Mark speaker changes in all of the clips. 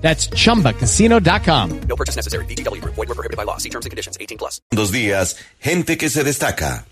Speaker 1: That's chumbacasino.com.
Speaker 2: No purchase necessary. BGW. Void were prohibited by law. See terms and conditions. 18 plus.
Speaker 3: Dos días, gente que se destaca.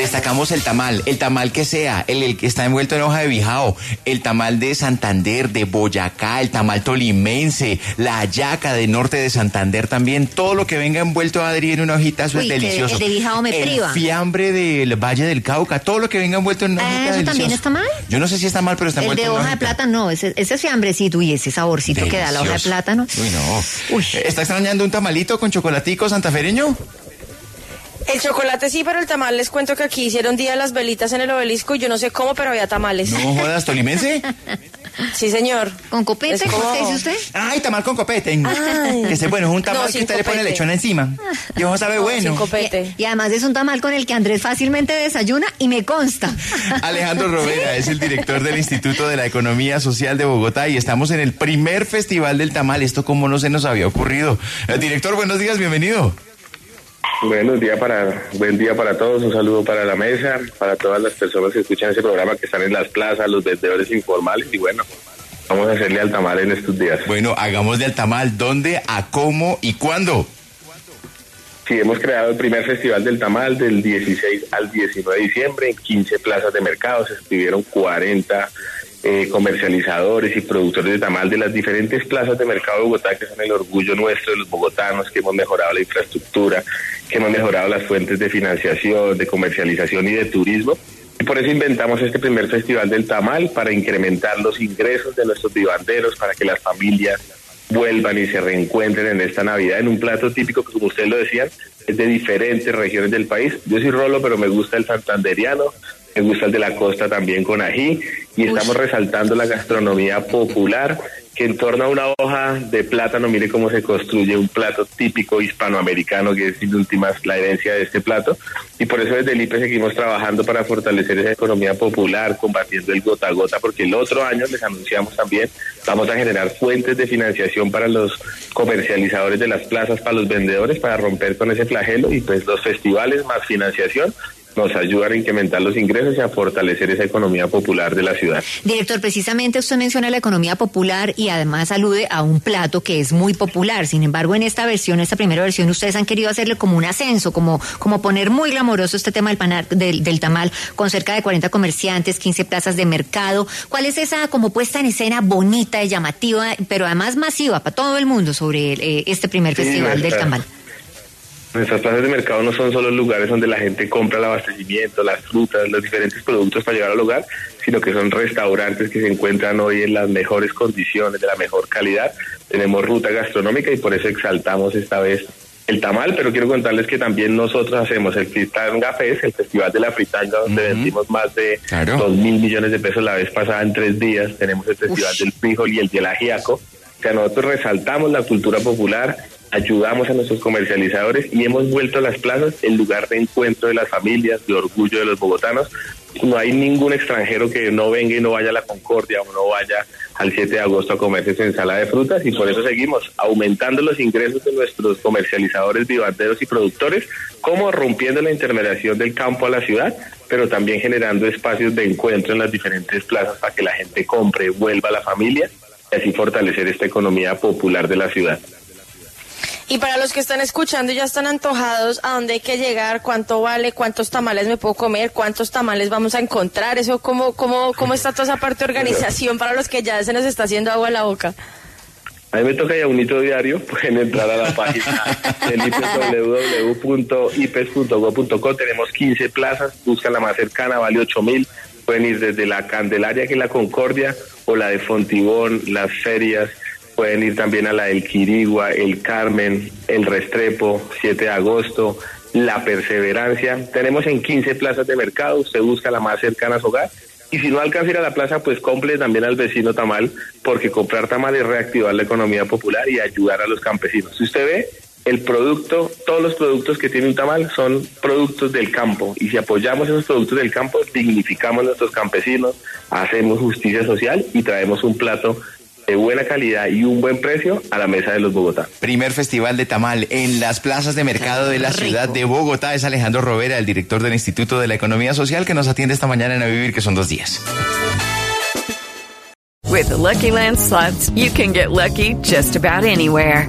Speaker 4: Destacamos el tamal, el tamal que sea, el, el que está envuelto en hoja de bijao, el tamal de Santander, de Boyacá, el tamal tolimense, la hallaca de norte de Santander también, todo lo que venga envuelto Adri en una hojita, eso
Speaker 5: Uy,
Speaker 4: es delicioso.
Speaker 5: el de bijao me
Speaker 4: el
Speaker 5: priva.
Speaker 4: fiambre del Valle del Cauca, todo lo que venga envuelto en una
Speaker 5: Ah,
Speaker 4: hojita
Speaker 5: ¿eso también
Speaker 4: delicioso.
Speaker 5: está mal?
Speaker 4: Yo no sé si está mal, pero está
Speaker 5: El
Speaker 4: envuelto
Speaker 5: de
Speaker 4: en una
Speaker 5: hoja de
Speaker 4: hojita.
Speaker 5: plátano, no, ese, ese fiambrecito y ese saborcito que da la hoja de
Speaker 4: Delicioso.
Speaker 5: plátano.
Speaker 4: Uy, no.
Speaker 5: Uy.
Speaker 4: ¿Está extrañando un tamalito con chocolatico santafereño?
Speaker 6: El chocolate sí, pero el tamal les cuento que aquí hicieron día de las velitas en el obelisco y yo no sé cómo, pero había tamales.
Speaker 4: No jodas, tolimense.
Speaker 6: Sí, señor.
Speaker 5: ¿Con copete? ¿Cómo
Speaker 6: como-
Speaker 5: se dice usted?
Speaker 4: Ay, tamal con copete. Que ese, bueno, es un tamal
Speaker 6: No,
Speaker 4: que usted le pone
Speaker 6: copete.
Speaker 4: lechona encima. Y ojo sabe
Speaker 6: No,
Speaker 4: bueno.
Speaker 6: sin copete.
Speaker 5: Y, y además es un tamal con el que Andrés fácilmente desayuna y me consta.
Speaker 4: Alejandro Rovera es el director del Instituto de la Economía Social de Bogotá y estamos en el primer festival del tamal. Esto como no se nos había ocurrido. Eh, director, buenos días, bienvenido.
Speaker 7: Buenos días para, buen día para todos, un saludo para la mesa, para todas las personas que escuchan ese programa que están en las plazas, los vendedores informales y bueno, vamos a hacerle al tamal en estos días.
Speaker 4: Bueno, hagamos del tamal. ¿Dónde, a cómo y cuándo?
Speaker 7: Sí, hemos creado el primer festival del tamal del 16 al 19 de diciembre en 15 plazas de mercado, se escribieron 40 eh, comercializadores y productores de tamal de las diferentes plazas de mercado de Bogotá que son el orgullo nuestro de los bogotanos, que hemos mejorado la infraestructura, que hemos mejorado las fuentes de financiación, de comercialización y de turismo. Y por eso inventamos este primer festival del tamal para incrementar los ingresos de nuestros vivanderos, para que las familias vuelvan y se reencuentren en esta Navidad en un plato típico que, como ustedes lo decían, es de diferentes regiones del país. Yo soy rolo, pero me gusta el santanderiano, me gusta el de la costa también con ají, y estamos resaltando la gastronomía popular, en torno a una hoja de plátano, mire cómo se construye un plato típico hispanoamericano, que es últimas la herencia de este plato, y por eso desde el IPE seguimos trabajando para fortalecer esa economía popular, combatiendo el gota a gota, porque el otro año les anunciamos también, vamos a generar fuentes de financiación para los comercializadores de las plazas, para los vendedores, para romper con ese flagelo, y pues los festivales más financiación nos ayudan a incrementar los ingresos y a fortalecer esa economía popular de la ciudad.
Speaker 5: Director, precisamente usted menciona la economía popular y además alude a un plato que es muy popular. Sin embargo, en esta versión, esta primera versión, ustedes han querido hacerle como un ascenso, como, como poner muy glamoroso este tema del, panar- del, del tamal, con cerca de 40 comerciantes, 15 plazas de mercado. ¿Cuál es esa como puesta en escena bonita y llamativa, pero además masiva para todo el mundo sobre eh, este primer
Speaker 7: Sí,
Speaker 5: festival del tamal?
Speaker 7: Nuestras plazas de mercado no son solo lugares donde la gente compra el abastecimiento, las frutas, los diferentes productos para llevar al hogar, sino que son restaurantes que se encuentran hoy en las mejores condiciones, de la mejor calidad. Tenemos ruta gastronómica y por eso exaltamos esta vez el tamal, pero quiero contarles que también nosotros hacemos el Fritanga Fest, el Festival de la Fritanga, donde vendimos más de
Speaker 4: Claro.
Speaker 7: dos mil millones de pesos la vez pasada en tres días. Tenemos el Festival del Frijol y el del Ajiaco. O sea, nosotros resaltamos la cultura popular, ayudamos a nuestros comercializadores y hemos vuelto a las plazas el lugar de encuentro de las familias, de orgullo de los bogotanos. No hay ningún extranjero que no venga y no vaya a la Concordia o no vaya al 7 de agosto a comerse su ensalada de frutas y por eso seguimos aumentando los ingresos de nuestros comercializadores, vivanderos y productores, como rompiendo la intermediación del campo a la ciudad, pero también generando espacios de encuentro en las diferentes plazas para que la gente compre, vuelva a la familia y así fortalecer esta economía popular de la ciudad.
Speaker 6: Y para los que están escuchando y ya están antojados, ¿a dónde hay que llegar? ¿Cuánto vale? ¿Cuántos tamales me puedo comer? ¿Cuántos tamales vamos a encontrar? Eso, ¿cómo, cómo, cómo está toda esa parte de organización para los que ya se nos está haciendo agua a la boca?
Speaker 7: A mí me toca ya un hito diario, pueden entrar a la página del www.ipes.go.co, tenemos 15 plazas, buscan la más cercana, vale 8 mil, pueden ir desde la Candelaria, que es la Concordia, o la de Fontibón, las ferias, pueden ir también a la del Quirigua, el Carmen, el Restrepo, 7 de agosto, la Perseverancia. Tenemos en 15 plazas de mercado, usted busca la más cercana a su hogar. Y si no alcanza a ir a la plaza, pues compre también al vecino tamal, porque comprar tamal es reactivar la economía popular y ayudar a los campesinos. Si usted ve, el producto, todos los productos que tiene un tamal son productos del campo y si apoyamos esos productos del campo, dignificamos a nuestros campesinos, hacemos justicia social y traemos un plato de buena calidad y un buen precio a la mesa de los Bogotá.
Speaker 4: Primer festival de tamal en las plazas de mercado de la ciudad de Bogotá. Es Alejandro Rovera, el director del Instituto de la Economía Social, que nos atiende esta mañana en A Vivir, que son dos días.
Speaker 8: With the Lucky Land slots, you can get lucky just about anywhere.